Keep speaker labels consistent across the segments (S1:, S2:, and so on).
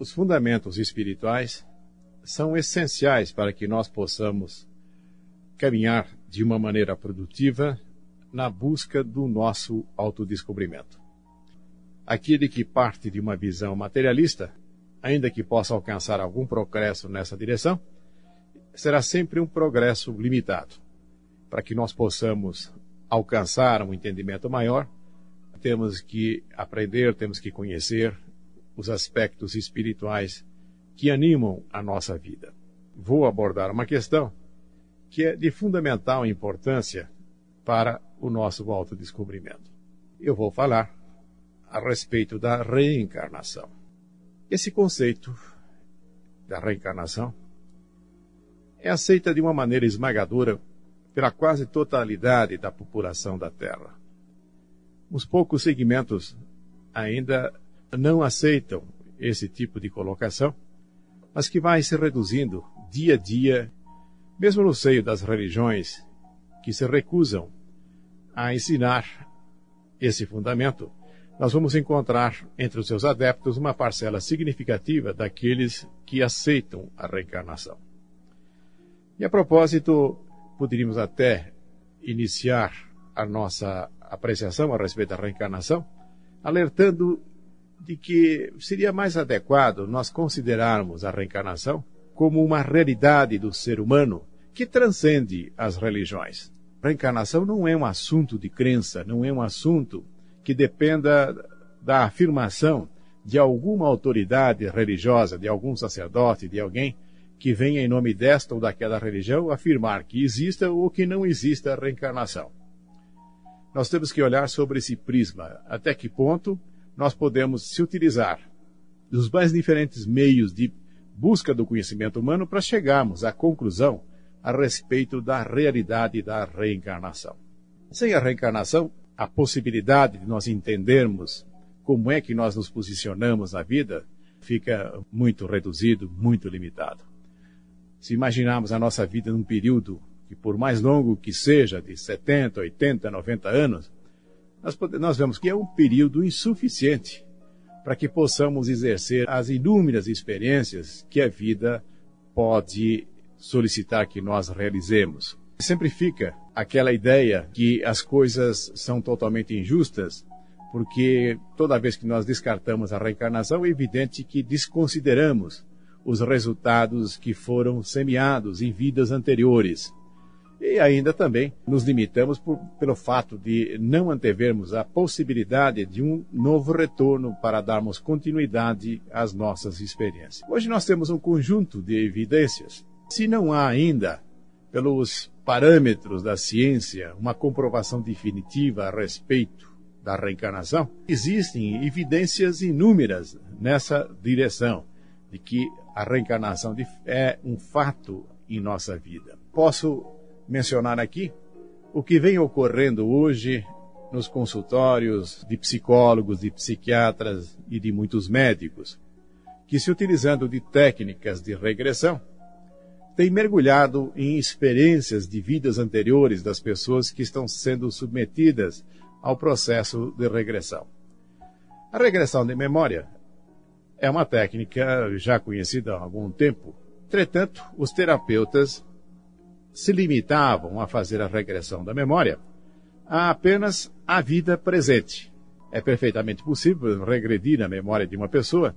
S1: Os fundamentos espirituais são essenciais para que nós possamos caminhar de uma maneira produtiva na busca do nosso autodescobrimento. Aquele que parte de uma visão materialista, ainda que possa alcançar algum progresso nessa direção, será sempre um progresso limitado. Para que nós possamos alcançar um entendimento maior, temos que aprender, temos que conhecer os aspectos espirituais que animam a nossa vida. Vou abordar uma questão que é de fundamental importância para o nosso autodescobrimento. Eu vou falar a respeito da reencarnação. Esse conceito da reencarnação é aceita de uma maneira esmagadora pela quase totalidade da população da Terra. Os poucos segmentos ainda não aceitam esse tipo de colocação, mas que vai se reduzindo dia a dia, mesmo no seio das religiões que se recusam a ensinar esse fundamento. Nós vamos encontrar entre os seus adeptos uma parcela significativa daqueles que aceitam a reencarnação. E a propósito, poderíamos até iniciar a nossa apreciação a respeito da reencarnação, alertando de que seria mais adequado nós considerarmos a reencarnação como uma realidade do ser humano que transcende as religiões. Reencarnação não é um assunto de crença, não é um assunto que dependa da afirmação de alguma autoridade religiosa, de algum sacerdote, de alguém que venha em nome desta ou daquela religião afirmar que exista ou que não exista a reencarnação. Nós temos que olhar sobre esse prisma, até que ponto nós podemos se utilizar dos mais diferentes meios de busca do conhecimento humano para chegarmos à conclusão a respeito da realidade da reencarnação. Sem a reencarnação, a possibilidade de nós entendermos como é que nós nos posicionamos na vida fica muito reduzido, muito limitado. Se imaginarmos a nossa vida num período que, por mais longo que seja, de 70, 80, 90 anos, nós, nós vemos que é um período insuficiente para que possamos exercer as inúmeras experiências que a vida pode solicitar que nós realizemos. Sempre fica aquela ideia que as coisas são totalmente injustas, porque toda vez que nós descartamos a reencarnação, é evidente que desconsideramos os resultados que foram semeados em vidas anteriores. E ainda também nos limitamos por, pelo fato de não antevermos a possibilidade de um novo retorno para darmos continuidade às nossas experiências. Hoje nós temos um conjunto de evidências. Se não há ainda, pelos parâmetros da ciência, uma comprovação definitiva a respeito da reencarnação, existem evidências inúmeras nessa direção de que a reencarnação é um fato em nossa vida. Posso mencionar aqui o que vem ocorrendo hoje nos consultórios de psicólogos, de psiquiatras e de muitos médicos, que se utilizando de técnicas de regressão, têm mergulhado em experiências de vidas anteriores das pessoas que estão sendo submetidas ao processo de regressão. A regressão de memória é uma técnica já conhecida há algum tempo. Entretanto, os terapeutas se limitavam a fazer a regressão da memória a apenas a vida presente. É perfeitamente possível regredir a memória de uma pessoa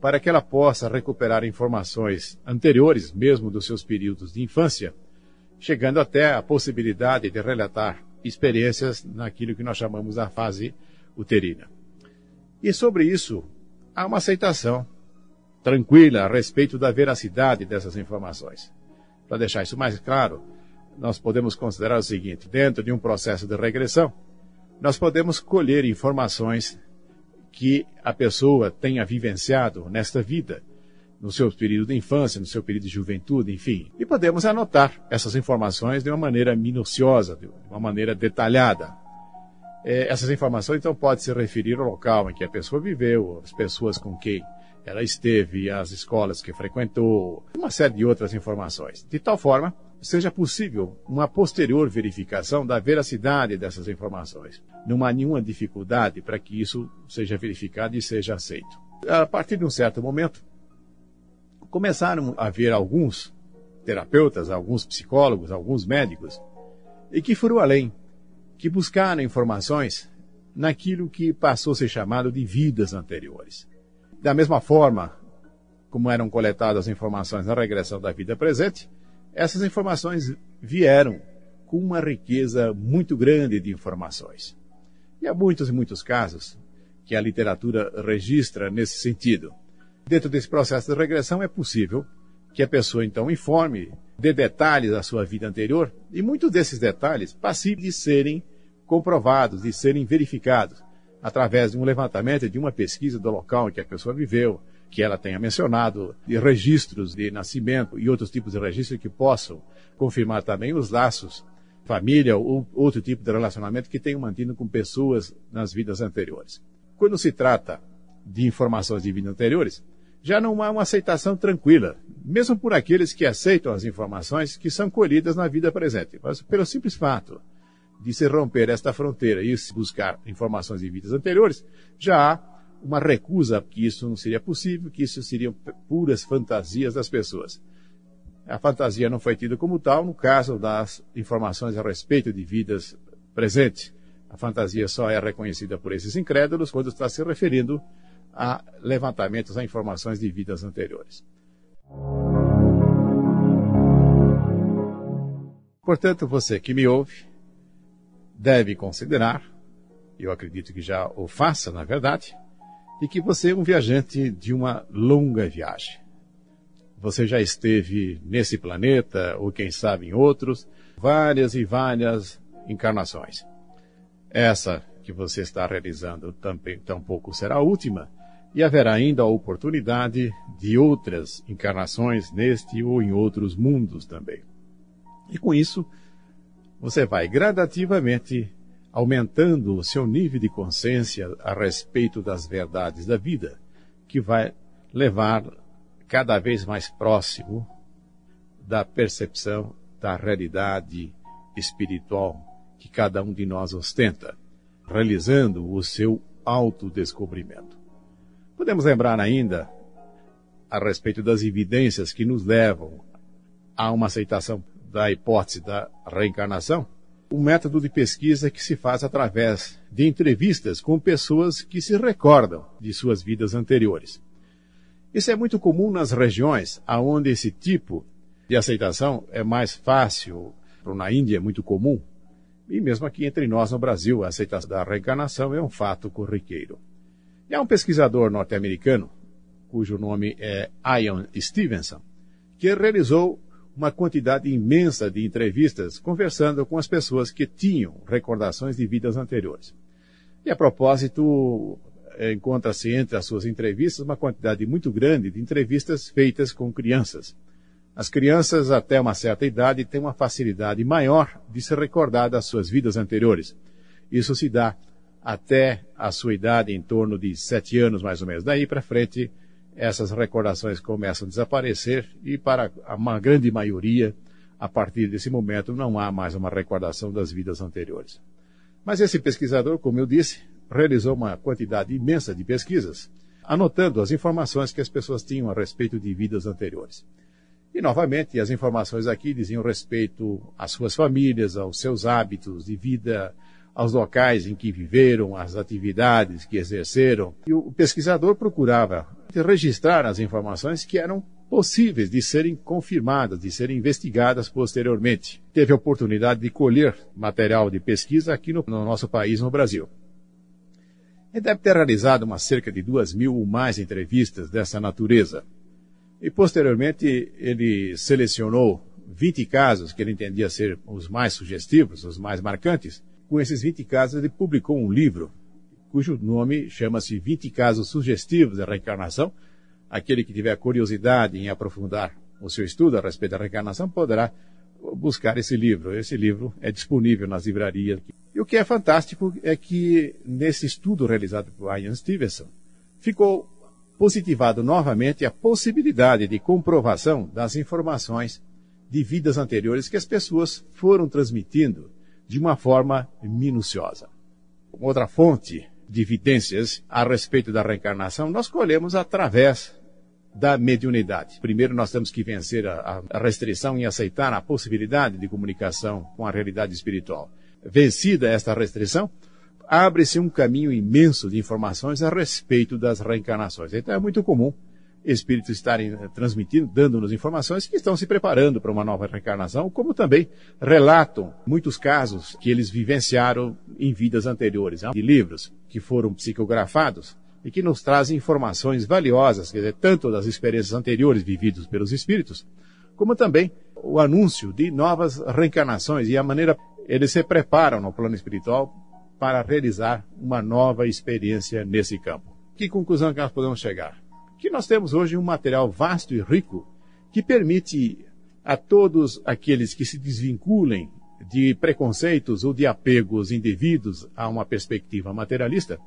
S1: para que ela possa recuperar informações anteriores, mesmo dos seus períodos de infância, chegando até a possibilidade de relatar experiências naquilo que nós chamamos da fase uterina. E sobre isso, há uma aceitação tranquila a respeito da veracidade dessas informações. Para deixar isso mais claro, nós podemos considerar o seguinte: dentro de um processo de regressão, nós podemos colher informações que a pessoa tenha vivenciado nesta vida, no seu período de infância, no seu período de juventude, enfim. E podemos anotar essas informações de uma maneira minuciosa, de uma maneira detalhada. É, essas informações, então, podem se referir ao local em que a pessoa viveu, as pessoas com quem ela esteve, as escolas que frequentou, uma série de outras informações. De tal forma, seja possível uma posterior verificação da veracidade dessas informações. Não há nenhuma dificuldade para que isso seja verificado e seja aceito. A partir de um certo momento, começaram a haver alguns terapeutas, alguns psicólogos, alguns médicos, e que foram além, que buscaram informações naquilo que passou a ser chamado de vidas anteriores. Da mesma forma como eram coletadas informações na regressão da vida presente, essas informações vieram com uma riqueza muito grande de informações. E há muitos e muitos casos que a literatura registra nesse sentido. Dentro desse processo de regressão é possível que a pessoa então informe de detalhes da sua vida anterior e muitos desses detalhes passíveis de serem comprovados, de serem verificados através de um levantamento, de uma pesquisa do local em que a pessoa viveu, que ela tenha mencionado, de registros de nascimento e outros tipos de registros que possam confirmar também os laços, família ou outro tipo de relacionamento que tenham mantido com pessoas nas vidas anteriores. Quando se trata de informações de vidas anteriores, já não há uma aceitação tranquila, mesmo por aqueles que aceitam as informações que são colhidas na vida presente, mas pelo simples fato de se romper esta fronteira e se buscar informações de vidas anteriores, já há uma recusa que isso não seria possível, que isso seriam puras fantasias das pessoas. A fantasia não foi tida como tal no caso das informações a respeito de vidas presentes. A fantasia só é reconhecida por esses incrédulos quando está se referindo a levantamentos a informações de vidas anteriores. Portanto, você que me ouve, deve considerar, eu acredito que já o faça, na verdade, de que você é um viajante de uma longa viagem. Você já esteve nesse planeta, ou quem sabe em outros, várias e várias encarnações. Essa que você está realizando também tampouco será a última, e haverá ainda a oportunidade de outras encarnações neste ou em outros mundos também. E com isso, você vai gradativamente aumentando o seu nível de consciência a respeito das verdades da vida, que vai levar cada vez mais próximo da percepção da realidade espiritual que cada um de nós ostenta, realizando o seu autodescobrimento. Podemos lembrar ainda a respeito das evidências que nos levam a uma aceitação da hipótese da reencarnação, um método de pesquisa que se faz através de entrevistas com pessoas que se recordam de suas vidas anteriores. Isso é muito comum nas regiões onde esse tipo de aceitação é mais fácil. Na Índia é muito comum. E mesmo aqui entre nós no Brasil, a aceitação da reencarnação é um fato corriqueiro. E há um pesquisador norte-americano, cujo nome é Ian Stevenson, que realizou uma quantidade imensa de entrevistas conversando com as pessoas que tinham recordações de vidas anteriores. E a propósito, eh, encontra-se entre as suas entrevistas uma quantidade muito grande de entrevistas feitas com crianças. As crianças, até uma certa idade, têm uma facilidade maior de se recordar das suas vidas anteriores. Isso se dá até a sua idade, em torno de sete anos mais ou menos. Daí para frente, essas recordações começam a desaparecer e para uma grande maioria, a partir desse momento, não há mais uma recordação das vidas anteriores. Mas esse pesquisador, como eu disse, realizou uma quantidade imensa de pesquisas, anotando as informações que as pessoas tinham a respeito de vidas anteriores. E, novamente, as informações aqui diziam respeito às suas famílias, aos seus hábitos de vida, aos locais em que viveram, às atividades que exerceram. E o pesquisador procurava registrar as informações que eram possíveis de serem confirmadas, de serem investigadas posteriormente. Teve a oportunidade de colher material de pesquisa aqui no, no nosso país, no Brasil. Ele deve ter realizado uma cerca de duas mil ou mais entrevistas dessa natureza. E posteriormente ele selecionou 20 casos que ele entendia ser os mais sugestivos, os mais marcantes. Com esses 20 casos ele publicou um livro cujo nome chama-se 20 Casos Sugestivos da Reencarnação. Aquele que tiver curiosidade em aprofundar o seu estudo a respeito da reencarnação poderá buscar esse livro. Esse livro é disponível nas livrarias. E o que é fantástico é que nesse estudo realizado por Ian Stevenson, ficou positivado novamente a possibilidade de comprovação das informações de vidas anteriores que as pessoas foram transmitindo de uma forma minuciosa. Outra fonte de evidências a respeito da reencarnação nós colhemos através da mediunidade. Primeiro, nós temos que vencer a, a restrição e aceitar a possibilidade de comunicação com a realidade espiritual. Vencida esta restrição, abre-se um caminho imenso de informações a respeito das reencarnações. Então é muito comum espíritos estarem eh, transmitindo, dando-nos informações que estão se preparando para uma nova reencarnação, como também relatam muitos casos que eles vivenciaram em vidas anteriores, de livros que foram psicografados e que nos trazem informações valiosas, quer dizer, tanto das experiências anteriores vividas pelos espíritos, como também o anúncio de novas reencarnações e a maneira eles se preparam no plano espiritual para realizar uma nova experiência nesse campo. Que conclusão que nós podemos chegar? Que nós temos hoje um material vasto e rico que permite a todos aqueles que se desvinculem de preconceitos ou de apegos indevidos a uma perspectiva materialista,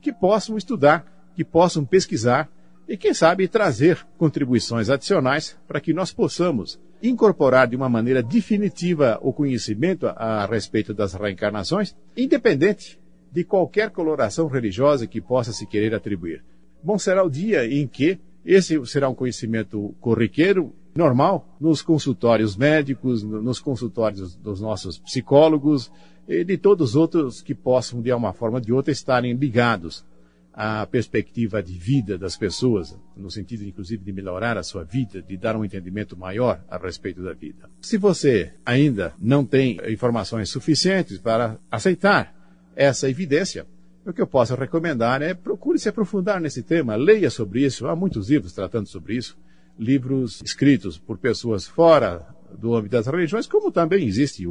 S1: que possam estudar, que possam pesquisar e, quem sabe, trazer contribuições adicionais para que nós possamos incorporar de uma maneira definitiva o conhecimento a, respeito das reencarnações, independente de qualquer coloração religiosa que possa se querer atribuir. Bom será o dia em que esse será um conhecimento corriqueiro, normal, nos consultórios médicos, nos consultórios dos nossos psicólogos e de todos os outros que possam, de uma forma ou de outra, estarem ligados à perspectiva de vida das pessoas, no sentido, inclusive, de melhorar a sua vida, de dar um entendimento maior a respeito da vida. Se você ainda não tem informações suficientes para aceitar essa evidência, o que eu posso recomendar é procure se aprofundar nesse tema, leia sobre isso. Há muitos livros tratando sobre isso, livros escritos por pessoas fora do âmbito das religiões, como também existem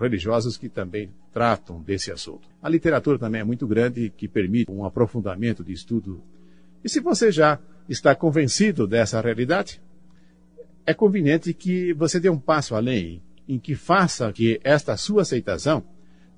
S1: religiosos que também tratam desse assunto. A literatura também é muito grande que permite um aprofundamento de estudo. E se você já está convencido dessa realidade, é conveniente que você dê um passo além, em que faça que esta sua aceitação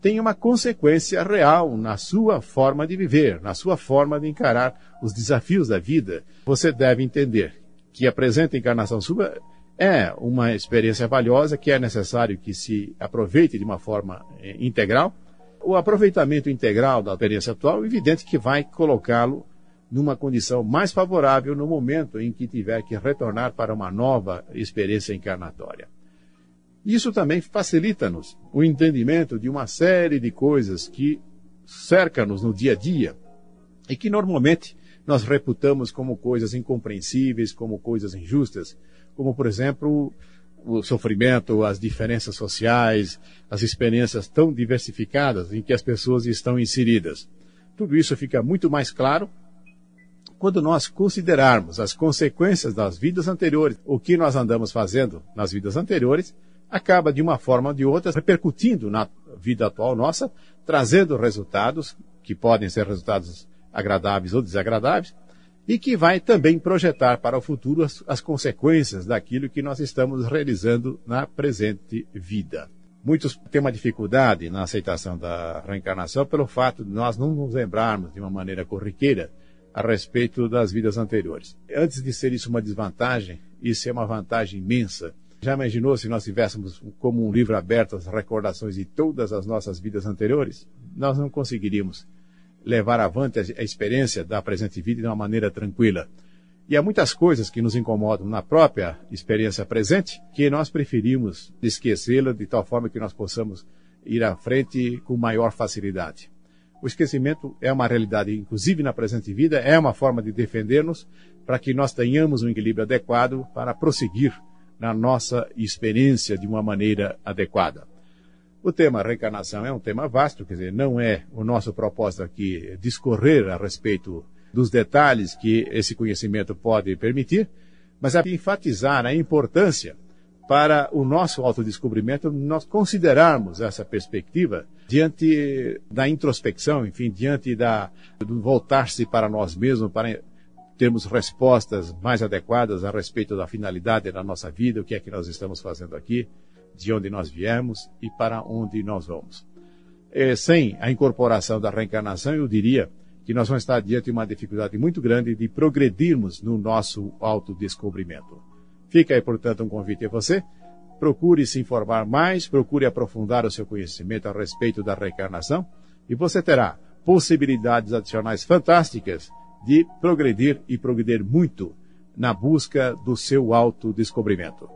S1: tem uma consequência real na sua forma de viver, na sua forma de encarar os desafios da vida. Você deve entender que a presente encarnação sua é uma experiência valiosa que é necessário que se aproveite de uma forma eh, integral. O aproveitamento integral da experiência atual é evidente que vai colocá-lo numa condição mais favorável no momento em que tiver que retornar para uma nova experiência encarnatória. Isso também facilita-nos o entendimento de uma série de coisas que cercam-nos no dia a dia e que normalmente nós reputamos como coisas incompreensíveis, como coisas injustas, como, por exemplo, o sofrimento, as diferenças sociais, as experiências tão diversificadas em que as pessoas estão inseridas. Tudo isso fica muito mais claro quando nós considerarmos as consequências das vidas anteriores, o que nós andamos fazendo nas vidas anteriores, acaba de uma forma ou de outra repercutindo na vida atual nossa, trazendo resultados que podem ser resultados agradáveis ou desagradáveis, e que vai também projetar para o futuro as, as consequências daquilo que nós estamos realizando na presente vida. Muitos têm uma dificuldade na aceitação da reencarnação pelo fato de nós não nos lembrarmos de uma maneira corriqueira a respeito das vidas anteriores. Antes de ser isso uma desvantagem, isso é uma vantagem imensa já imaginou se nós tivéssemos como um livro aberto as recordações de todas as nossas vidas anteriores? Nós não conseguiríamos levar avante a experiência da presente vida de uma maneira tranquila. E há muitas coisas que nos incomodam na própria experiência presente que nós preferimos esquecê-la de tal forma que nós possamos ir à frente com maior facilidade. O esquecimento é uma realidade, inclusive na presente vida, é uma forma de defender-nos para que nós tenhamos um equilíbrio adequado para prosseguir na nossa experiência de uma maneira adequada. O tema reencarnação é um tema vasto, quer dizer, não é o nosso propósito aqui discorrer a respeito dos detalhes que esse conhecimento pode permitir, mas é enfatizar a importância para o nosso autodescobrimento nós considerarmos essa perspectiva diante da introspecção, enfim, diante da, do voltar-se para nós mesmos, para termos respostas mais adequadas a respeito da finalidade da nossa vida, o que é que nós estamos fazendo aqui, de onde nós viemos e para onde nós vamos. É, sem a incorporação da reencarnação, eu diria que nós vamos estar diante de uma dificuldade muito grande de progredirmos no nosso autodescobrimento. Fica aí, portanto, um convite a você. Procure se informar mais, procure aprofundar o seu conhecimento a respeito da reencarnação e você terá possibilidades adicionais fantásticas de progredir e progredir muito na busca do seu autodescobrimento.